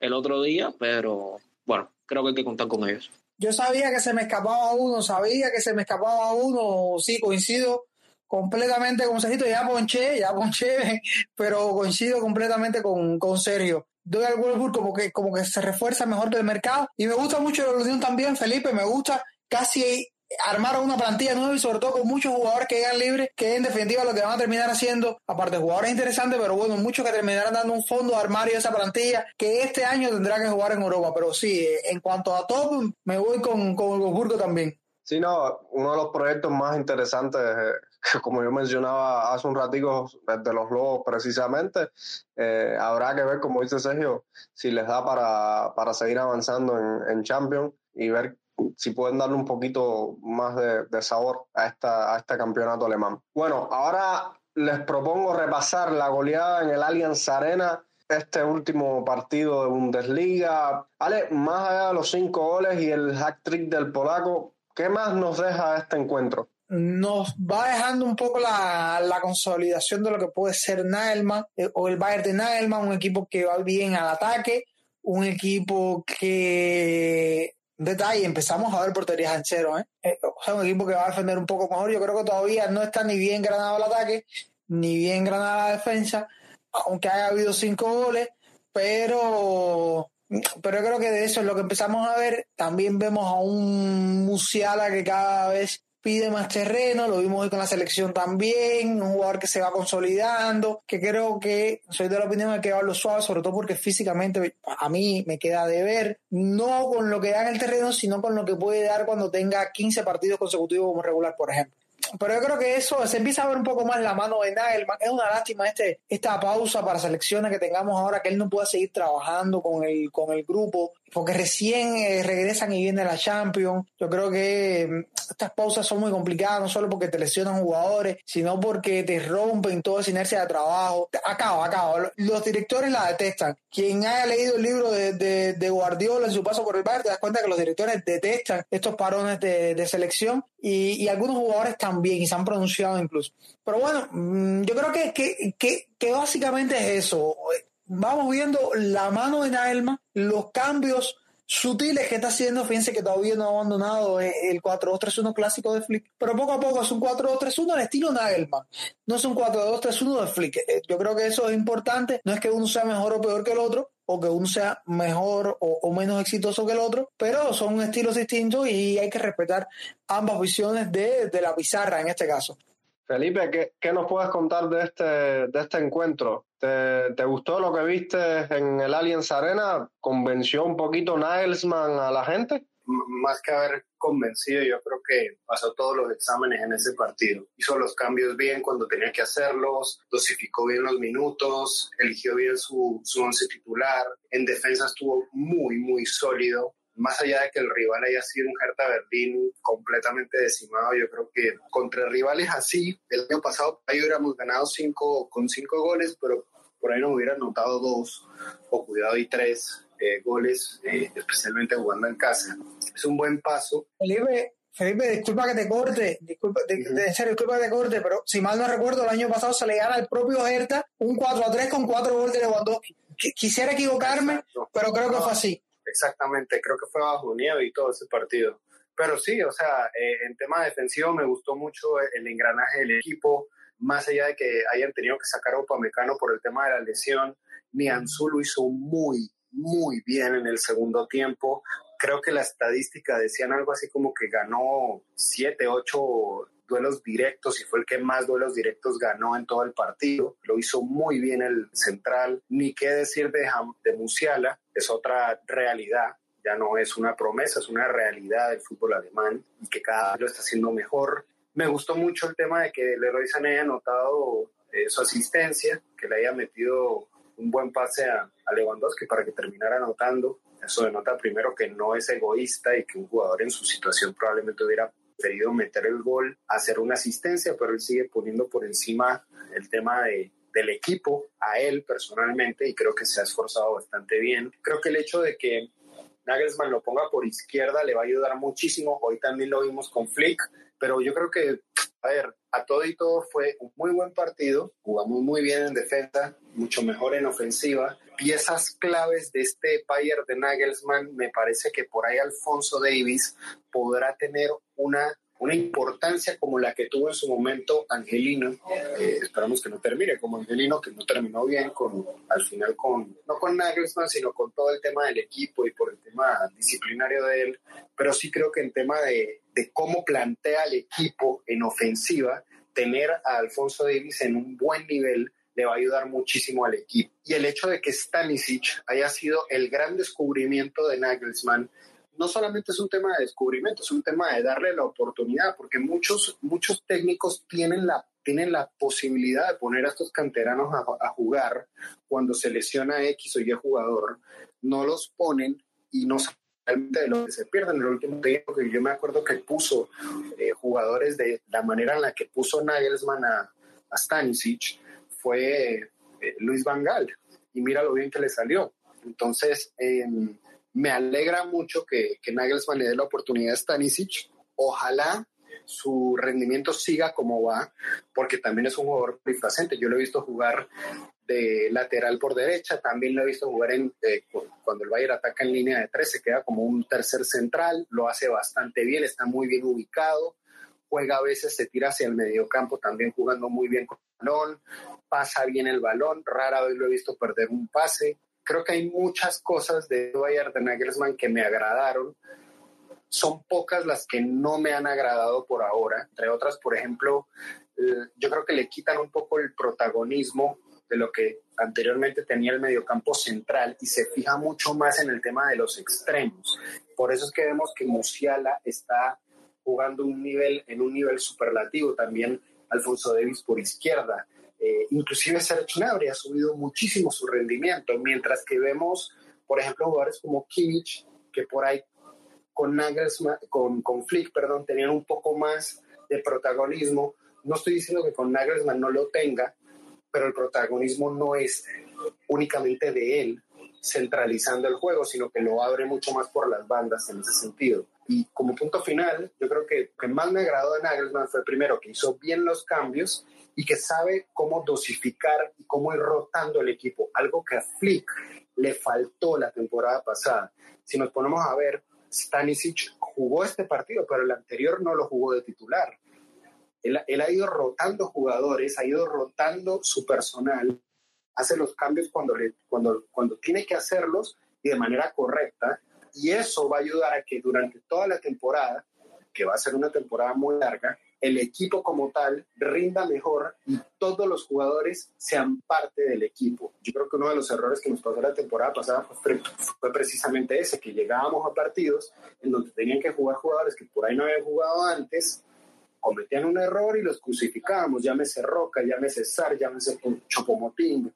el otro día, pero bueno, creo que hay que contar con ellos. Yo sabía que se me escapaba uno, sabía que se me escapaba uno, sí, coincido completamente con Sergio, ya ponché, ya ponché, pero coincido completamente con, con Sergio. Doy al Wolfsburg como que, como que se refuerza mejor que el mercado y me gusta mucho la Unión también, Felipe, me gusta casi armaron una plantilla nueva y sobre todo con muchos jugadores que llegan libres, que en definitiva lo que van a terminar haciendo, aparte jugadores interesantes, pero bueno, muchos que terminarán dando un fondo de armario a esa plantilla que este año tendrá que jugar en Europa. Pero sí, en cuanto a todo, me voy con, con Burgo también. Sí, no, uno de los proyectos más interesantes, eh, como yo mencionaba hace un ratico, de los Lobos precisamente, eh, habrá que ver, como dice Sergio, si les da para, para seguir avanzando en, en Champions y ver si pueden darle un poquito más de, sabor a, esta, a este campeonato alemán. Bueno, ahora les propongo repasar la goleada en el Allianz Arena, este último partido de Bundesliga. Ale, más allá de los cinco goles y el hack trick del polaco, ¿qué más nos deja este encuentro? Nos va dejando un poco la, la consolidación de lo que puede ser Nagelman eh, o el Bayern de Nagelman, un equipo que va bien al ataque, un equipo que detalle, empezamos a ver porterías en cero, ¿eh? ¿eh? O sea, un equipo que va a defender un poco mejor. Yo creo que todavía no está ni bien granado el ataque, ni bien granada la defensa, aunque haya habido cinco goles, pero, pero yo creo que de eso es lo que empezamos a ver. También vemos a un Musiala que cada vez pide más terreno, lo vimos hoy con la selección también, un jugador que se va consolidando, que creo que soy de la opinión de que va a lo suave, sobre todo porque físicamente a mí me queda de ver, no con lo que da en el terreno, sino con lo que puede dar cuando tenga 15 partidos consecutivos como regular, por ejemplo pero yo creo que eso se empieza a ver un poco más la mano de Nagelman. Es una lástima este, esta pausa para selecciones que tengamos ahora, que él no pueda seguir trabajando con el, con el grupo. Porque recién eh, regresan y viene la Champions. Yo creo que mm, estas pausas son muy complicadas, no solo porque te lesionan jugadores, sino porque te rompen toda esa inercia de trabajo. Acaba, acaba. Los directores la detestan. Quien haya leído el libro de, de, Guardiola en su paso por el Bayern, te das cuenta que los directores detestan estos parones de, de selección y, y, algunos jugadores también, y se han pronunciado incluso. Pero bueno, mm, yo creo que, que, que, que básicamente es eso vamos viendo la mano de Naelma, los cambios sutiles que está haciendo. Fíjense que todavía no ha abandonado el 4-2-3-1 clásico de Flick, pero poco a poco es un 4-2-3-1 al estilo Nagelman. No es un 4-2-3-1 de Flick. Eh, yo creo que eso es importante. No es que uno sea mejor o peor que el otro, o que uno sea mejor o, menos exitoso que el otro, pero son estilos distintos y hay que respetar ambas visiones de, de la pizarra en este caso. Felipe, ¿qué, ¿qué, nos puedes contar de este, de este encuentro? ¿Te, ¿Te, gustó lo que viste en el Allianz Arena? ¿Convenció un poquito Nagelsmann a la gente? más que haber convencido, yo creo que pasó todos los exámenes en ese partido. Hizo los cambios bien cuando tenía que hacerlos, dosificó bien los minutos, eligió bien su, su once titular. En defensa estuvo muy, muy sólido más allá de que el rival haya sido un Hertha Berlín completamente decimado, yo creo que contra rivales así, el año pasado ahí hubiéramos ganado cinco, con cinco goles, pero por ahí nos hubieran notado dos, o cuidado y tres eh, goles, eh, especialmente jugando en casa. Es un buen paso. Felipe, Felipe, disculpa que te corte, disculpa, de, serio, disculpa que te corte, pero si mal no recuerdo, el año pasado se le gana al propio Hertha un 4 a 3 con cuatro goles de Lewandowski. Quisiera equivocarme, pero creo que fue así exactamente, creo que fue bajo nieve y todo ese partido. Pero sí, o sea, eh, en tema defensivo me gustó mucho el engranaje del equipo, más allá de que hayan tenido que sacar a Upamecano por el tema de la lesión, Nianzú lo hizo muy, muy bien en el segundo tiempo. Creo que la estadística decían algo así como que ganó siete, ocho duelos directos y fue el que más duelos directos ganó en todo el partido. Lo hizo muy bien el central. Ni qué decir de, de Musiala, es otra realidad. Ya no es una promesa, es una realidad del fútbol alemán y que cada vez está haciendo mejor. Me gustó mucho el tema de que Leroy Sané haya notado eh, su asistencia, que le haya metido un buen pase a, a Lewandowski para que terminara anotando. Eso denota primero que no es egoísta y que un jugador en su situación probablemente hubiera preferido meter el gol, hacer una asistencia, pero él sigue poniendo por encima el tema de, del equipo a él personalmente y creo que se ha esforzado bastante bien. Creo que el hecho de que Nagelsmann lo ponga por izquierda le va a ayudar muchísimo. Hoy también lo vimos con Flick, pero yo creo que, a ver, a todo y todo fue un muy buen partido. Jugamos muy bien en defensa, mucho mejor en ofensiva. Piezas claves de este Bayern de Nagelsmann, me parece que por ahí Alfonso Davis podrá tener una una importancia como la que tuvo en su momento Angelino. esperamos que no termine como Angelino, que no terminó bien con, al final con, no con Nagelsmann, sino con todo el tema del equipo y por el tema disciplinario de él. Pero sí creo que en tema de, de cómo plantea el equipo en ofensiva, tener a Alfonso Davis en un buen nivel le va a ayudar muchísimo al equipo. Y el hecho de que Stanisic haya sido el gran descubrimiento de Nagelsmann no solamente es un tema de descubrimiento, es un tema de darle la oportunidad, porque muchos, muchos técnicos tienen la, tienen la posibilidad de poner a estos canteranos a, jugar cuando se lesiona X o Y jugador, no los ponen y no saben de lo que se pierden. El último tiempo que yo me acuerdo que puso eh, jugadores de la manera en la que puso Nagelsmann a, a Stanisic fue eh, Luis Vangal y mira lo bien que le salió. Entonces, eh, me alegra mucho que, que Nagelsmann le dé la oportunidad a Stanisic. Ojalá su rendimiento siga como va, porque también es un jugador polifacente. Yo lo he visto jugar de lateral por derecha, también lo he visto jugar en, eh, cuando el Bayern ataca en línea de tres, se queda como un tercer central, lo hace bastante bien, está muy bien ubicado, juega a veces, se tira hacia el mediocampo también jugando muy bien con el balón, pasa bien el balón, rara vez lo he visto perder un pase, creo que hay muchas cosas de Bayern de Nagelsmann que me agradaron. Son pocas las que no me han agradado por ahora. Entre otras, por ejemplo, yo creo que le quitan un poco el protagonismo de lo que anteriormente tenía el mediocampo central y se fija mucho más en el tema de los extremos. Por eso es que vemos que Musiala está jugando un nivel, en un nivel superlativo. También Alfonso Davis por izquierda. Eh, inclusive Serge Gnabry ha subido muchísimo su rendimiento, mientras que vemos por ejemplo, jugadores como Kimmich, que por ahí con Nagelsmann, con, con Flick, perdón, tenían un poco más de protagonismo. No estoy diciendo que con Nagelsmann no lo tenga, pero el protagonismo no es únicamente de él centralizando el juego, sino que lo abre mucho más por las bandas en ese sentido. Y como punto final, yo creo que lo que más me agradó de Nagelsmann fue primero que hizo bien los cambios y que sabe cómo dosificar y cómo ir rotando el equipo, algo que a Flick le faltó la temporada pasada. Si nos ponemos a ver, Stanisic jugó este partido, pero el anterior no lo jugó de titular. Él, ha ido rotando jugadores, ha ido rotando su personal, hace los cambios cuando, cuando, cuando tiene que hacerlos y de manera correcta. Y eso va a ayudar a que durante toda la temporada, que va a ser una temporada muy larga, el equipo como tal rinda mejor y todos los jugadores sean parte del equipo. Yo creo que uno de los errores que nos pasó la temporada pasada fue, precisamente ese, que llegábamos a partidos en donde tenían que jugar jugadores que por ahí no habían jugado antes, cometían un error y los crucificábamos, llámese Roca, llámese Sar, llámese Chopomotín.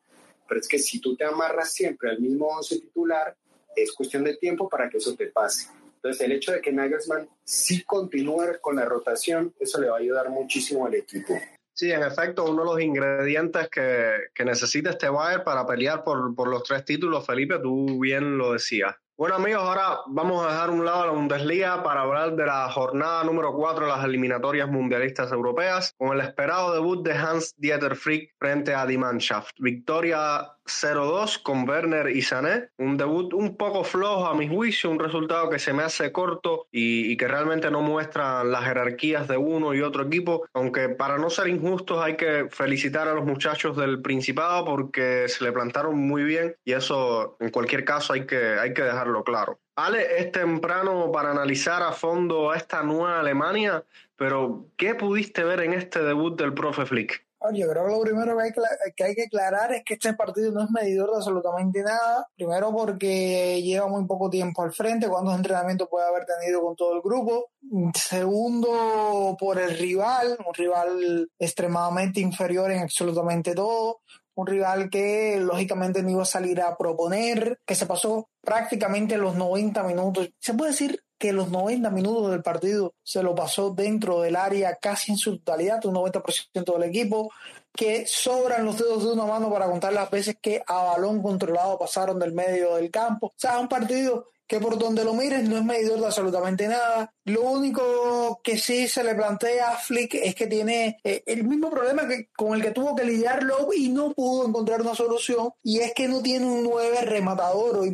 Pero es que si tú te amarras siempre al mismo once titular, es cuestión de tiempo para que eso te pase. Entonces, el hecho de que Nagelsmann sí continúe con la rotación, eso le va a ayudar muchísimo al equipo. Sí, en efecto, uno de los ingredientes que, que necesita este Bayern para pelear por, por los tres títulos, Felipe, tú bien lo decías. Bueno amigos, ahora vamos a dejar un lado la Bundesliga para hablar de la jornada número 4 de las eliminatorias mundialistas europeas, con el esperado debut de Hans Dieter Frick frente a Die Mannschaft. Victoria 0-2 con Werner y Sané, un debut un poco flojo a mi juicio, un resultado que se me hace corto y, que realmente no muestra las jerarquías de uno y otro equipo, aunque para no ser injustos hay que felicitar a los muchachos del Principado porque se le plantaron muy bien y eso en cualquier caso hay que, hay que dejarlo claro. Ale, es temprano para analizar a fondo esta nueva Alemania, pero ¿qué pudiste ver en este debut del profe Flick? Yo creo que lo primero que hay que, hay que aclarar es que este partido no es medidor de absolutamente nada. Primero porque lleva muy poco tiempo al frente, cuántos entrenamientos puede haber tenido con todo el grupo. Segundo, por el rival, un rival extremadamente inferior en absolutamente todo un rival que lógicamente no iba a salir a proponer, que se pasó prácticamente los 90 minutos. Se puede decir que los 90 minutos del partido se lo pasó dentro del área casi en su totalidad, un 90% del equipo, que sobran los dedos de una mano para contar las veces que a balón controlado pasaron del medio del campo. O sea, un partido que por donde lo mires no es medidor de absolutamente nada. Lo único que sí se le plantea a Flick es que tiene eh, el mismo problema que, con el que tuvo que lidiar Lowe y no pudo encontrar una solución, y es que no tiene un 9 rematador o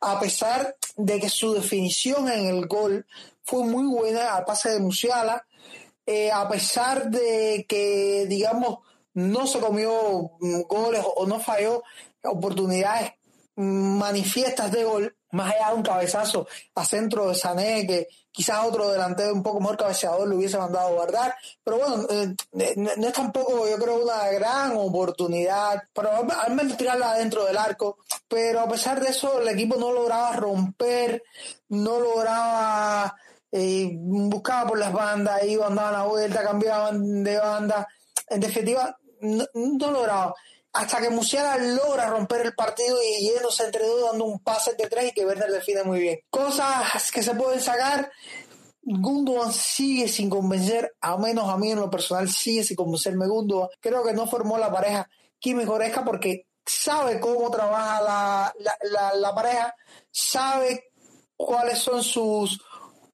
a pesar de que su definición en el gol fue muy buena al pase de Musiala, eh, a pesar de que, digamos, no se comió mm, goles o no falló oportunidades manifiestas de gol, más allá de un cabezazo a centro de Sané, que quizás otro delantero un poco mejor cabeceador lo hubiese mandado a guardar. Pero bueno, eh, no es tampoco, yo creo, una gran oportunidad, pero al menos tirarla dentro del arco. Pero a pesar de eso, el equipo no lograba romper, no lograba, eh, buscaba por las bandas, iban, daban la vuelta, cambiaban de banda. En definitiva, no lograba hasta que Musiala logra romper el partido y yéndose entre dos dando un pase de tres y que Werner define muy bien. Cosas que se pueden sacar. Gundogan sigue sin convencer, a menos a mí en lo personal sigue sin convencerme Gundogan. Creo que no formó la pareja Kimi Goretzka porque sabe cómo trabaja la, la, la, pareja, sabe cuáles son sus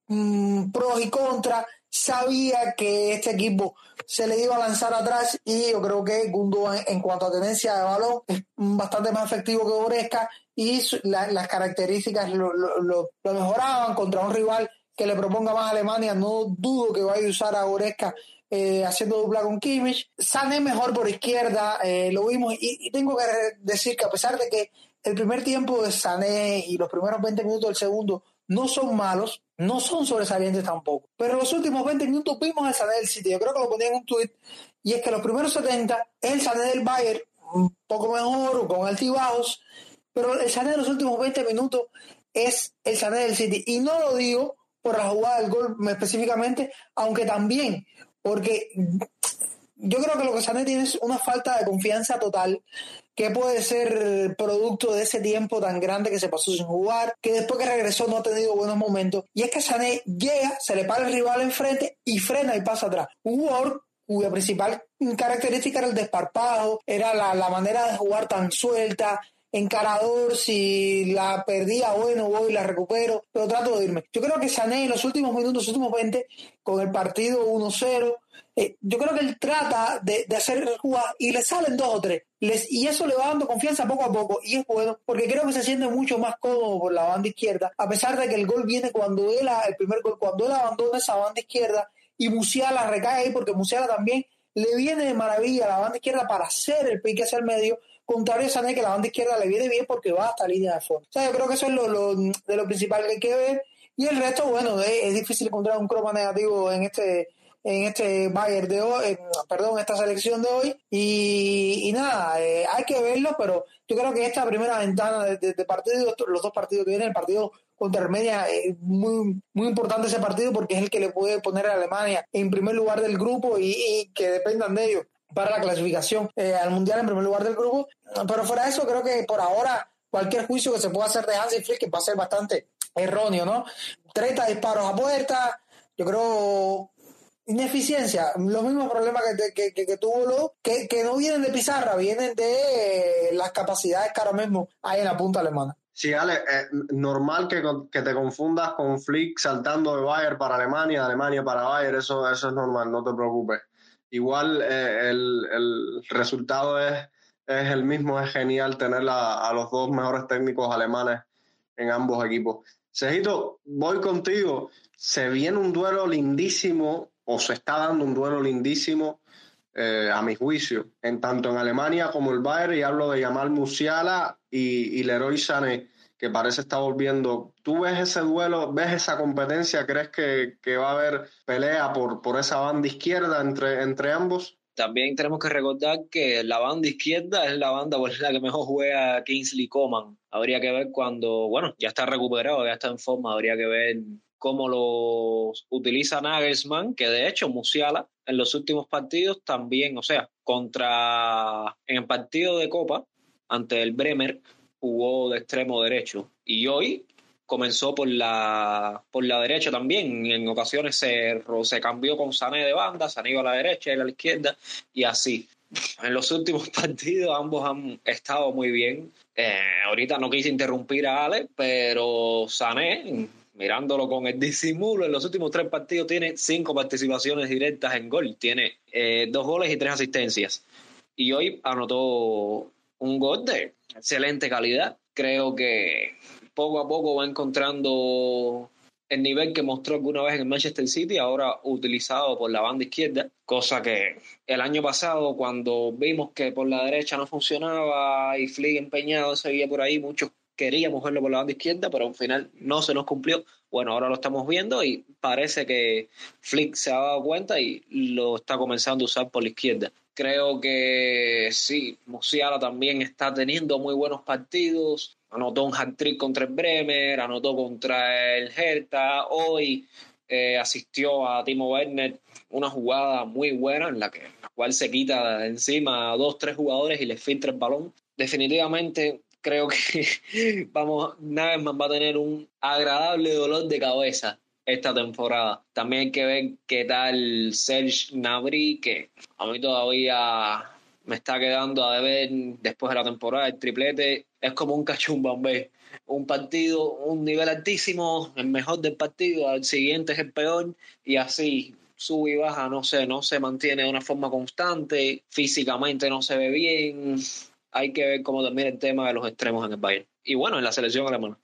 mm, pros y contras, sabía que este equipo se le iba a lanzar atrás y yo creo que Gundo en, cuanto a tenencia de balón es bastante más efectivo que Oresca y las características lo, lo, mejoraban contra un rival que le proponga más a Alemania. No dudo que vaya a usar a Oresca eh, haciendo dupla con Kimmich. Sané mejor por izquierda, eh, lo vimos y, y, tengo que decir que a pesar de que el primer tiempo de Sané y los primeros 20 minutos del segundo no son malos, no son sobresalientes tampoco. Pero los últimos 20 minutos vimos el Sané del City. Yo creo que lo ponía en un tweet. Y es que los primeros 70 es el Sané del Bayern, un poco mejor, con altibajos. Pero el Sané de los últimos 20 minutos es el Sané del City. Y no lo digo por la jugada del gol específicamente, aunque también, porque yo creo que lo que Sané tiene es una falta de confianza total que puede ser producto de ese tiempo tan grande que se pasó sin jugar, que después que regresó no ha tenido buenos momentos. Y es que Sané llega, se le para el rival enfrente y frena y pasa atrás. Un cuya principal característica era el desparpajo, era la, la manera de jugar tan suelta, encarador, si la perdía, bueno, voy la recupero, pero trato de irme. Yo creo que Sané en los últimos minutos, los últimos 20, con el partido 1-0, eh, yo creo que él trata de, de hacer jugar y le salen dos o tres. Les, y eso le va dando confianza poco a poco y es bueno porque creo que se siente mucho más cómodo por la banda izquierda, a pesar de que el gol viene cuando él, el primer gol, cuando él abandona esa banda izquierda y Musiala recae ahí porque Musiala también le viene de maravilla a la banda izquierda para hacer el pique hacia el medio, contrario a Sané que la banda izquierda le viene bien porque va hasta línea de fondo. O sea, yo creo que eso es lo, de lo principal que hay que ver y el resto, bueno, es difícil encontrar un croma negativo en este en este Bayern de hoy, perdón, esta selección de hoy. Y, nada, eh, hay que verlo, pero yo creo que esta primera ventana de, partido, los dos partidos que vienen, el partido contra Armenia, es muy, muy importante ese partido porque es el que le puede poner a Alemania en primer lugar del grupo y, que dependan de ellos para la clasificación eh, al Mundial en primer lugar del grupo. Pero fuera de eso, creo que por ahora cualquier juicio que se pueda hacer de Hansi Flick va a ser bastante erróneo, ¿no? 30 disparos a puerta, yo creo ineficiencia, los mismos problemas que, que, tuvo lo que, que, no vienen de pizarra, vienen de las capacidades que ahora mismo hay en la punta alemana. Sí, Ale, es normal que, que, te confundas con Flick saltando de Bayern para Alemania, de Alemania para Bayern, eso, eso es normal, no te preocupes. Igual eh, el, el, resultado es, es, el mismo, es genial tener a, a los dos mejores técnicos alemanes en ambos equipos. Cejito, voy contigo. Se viene un duelo lindísimo o se está dando un duelo lindísimo, eh, a mi juicio, en tanto en Alemania como el Bayern, y hablo de Yamal Musiala y, y Leroy Sané, que parece estar volviendo. ¿Tú ves ese duelo, ves esa competencia? ¿Crees que, va a haber pelea por, por esa banda izquierda entre, entre ambos? También tenemos que recordar que la banda izquierda es la banda la que mejor juega Kingsley Coman. Habría que ver cuando, bueno, ya está recuperado, ya está en forma, habría que ver como los utiliza Nagelsmann, que de hecho Musiala en los últimos partidos también, o sea, contra en el partido de Copa ante el Bremer jugó de extremo derecho y hoy comenzó por la por la derecha también, en ocasiones se, se cambió con Sané de banda, Sané iba a la derecha, y a la izquierda y así. En los últimos partidos ambos han estado muy bien. Eh, ahorita no quise interrumpir a Ale, pero Sané mirándolo con el disimulo, en los últimos tres partidos tiene cinco participaciones directas en gol, tiene eh, dos goles y tres asistencias. Y hoy anotó un gol de excelente calidad. Creo que poco a poco va encontrando el nivel que mostró alguna vez en el Manchester City, ahora utilizado por la banda izquierda, cosa que el año pasado cuando vimos que por la derecha no funcionaba y Flick empeñado seguía por ahí, muchos queríamos verlo por la banda izquierda, pero al final no se nos cumplió. Bueno, ahora lo estamos viendo y parece que Flick se ha dado cuenta y lo está comenzando a usar por la izquierda. Creo que sí, Musiala también está teniendo muy buenos partidos. Anotó un hat-trick contra el Bremer, anotó contra el Hertha. Hoy eh, asistió a Timo Werner una jugada muy buena en la, que, la cual se quita encima a dos, tres jugadores y les filtra el balón. Definitivamente creo que vamos, Nagelsmann va a tener un agradable dolor de cabeza esta temporada. También hay que ver qué tal Serge Nabri, que a mí todavía me está quedando a deber después de la temporada. El triplete es como un cachumbambé. Un partido, un nivel altísimo, el mejor del partido, al siguiente es el peor, y así sube y baja, no sé, no se mantiene de una forma constante, físicamente no se ve bien, hay que ver cómo termina el tema de los extremos en el Bayern. Y bueno, en la selección alemana.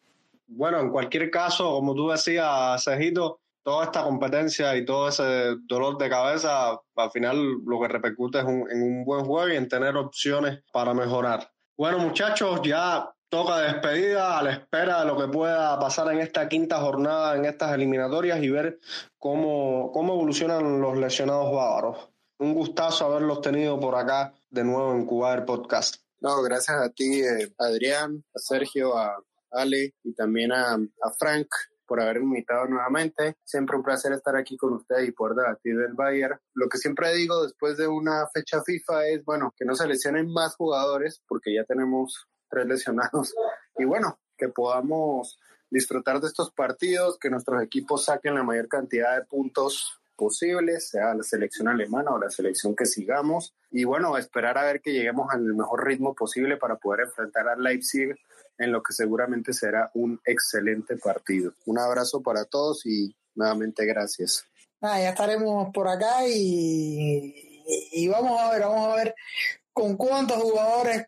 Bueno, en cualquier caso, como tú decías, Cejito, toda esta competencia y todo ese dolor de cabeza, al final lo que repercute es en un buen juego y en tener opciones para mejorar. Bueno, muchachos, ya toca despedida a la espera de lo que pueda pasar en esta quinta jornada, en estas eliminatorias y ver cómo, cómo evolucionan los lesionados bávaros. Un gustazo haberlos tenido por acá de nuevo en Cuba Podcast. No, gracias a ti, eh, Adrián, a Sergio, a Ale y también a, Frank por haberme invitado nuevamente. Siempre un placer estar aquí con ustedes y poder debatir del Bayern. Lo que siempre digo después de una fecha FIFA es, bueno, que no se lesionen más jugadores porque ya tenemos tres lesionados. Y bueno, que podamos disfrutar de estos partidos, que nuestros equipos saquen la mayor cantidad de puntos posibles, sea la selección alemana o la selección que sigamos. Y bueno, esperar a ver que lleguemos al mejor ritmo posible para poder enfrentar a Leipzig en lo que seguramente será un excelente partido. Un abrazo para todos y nuevamente gracias. ya estaremos por acá y, y, vamos a ver, vamos a ver con cuántos jugadores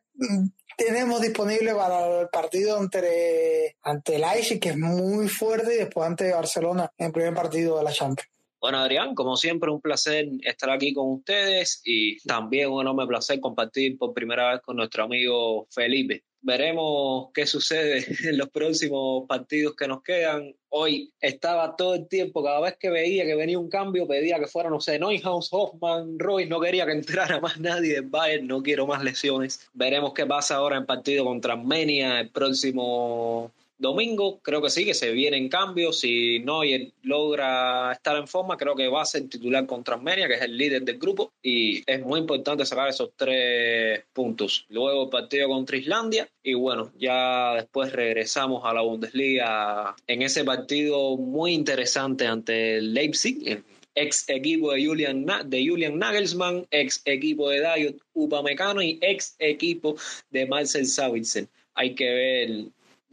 tenemos disponible para el partido entre ante el Leipzig, que es muy fuerte, y después ante Barcelona en el primer partido de la Champions. Bueno, Adrián, como siempre, un placer estar aquí con ustedes y también un enorme placer compartir por primera vez con nuestro amigo Felipe. Veremos qué sucede en los próximos partidos que nos quedan. Hoy estaba todo el tiempo, cada vez que veía que venía un cambio, pedía que fuera, no sé, Neuhaus, Hoffman, Roy, no quería que entrara más nadie del Bayern, no quiero más lesiones. Veremos qué pasa ahora en partido contra Armenia el próximo domingo, creo que sí, que se viene en cambio. Si Neuer logra estar en forma, creo que va a ser titular contra Armenia, que es el líder del grupo. Y es muy importante sacar esos tres puntos. Luego el partido contra Islandia. Y bueno, ya después regresamos a la Bundesliga en ese partido muy interesante ante Leipzig, ex equipo de Julian, de Julian Nagelsmann, ex equipo de Dayot Upamecano y ex equipo de Marcel Sabitzer. Hay que ver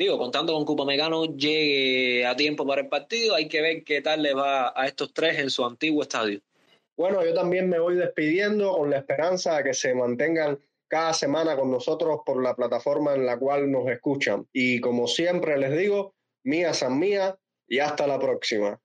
digo, contando con Cupa Megano llegue a tiempo para el partido, hay que ver qué tal le va a estos tres en su antiguo estadio. Bueno, yo también me voy despidiendo con la esperanza de que se mantengan cada semana con nosotros por la plataforma en la cual nos escuchan. Y como siempre les digo, mía san mía y hasta la próxima.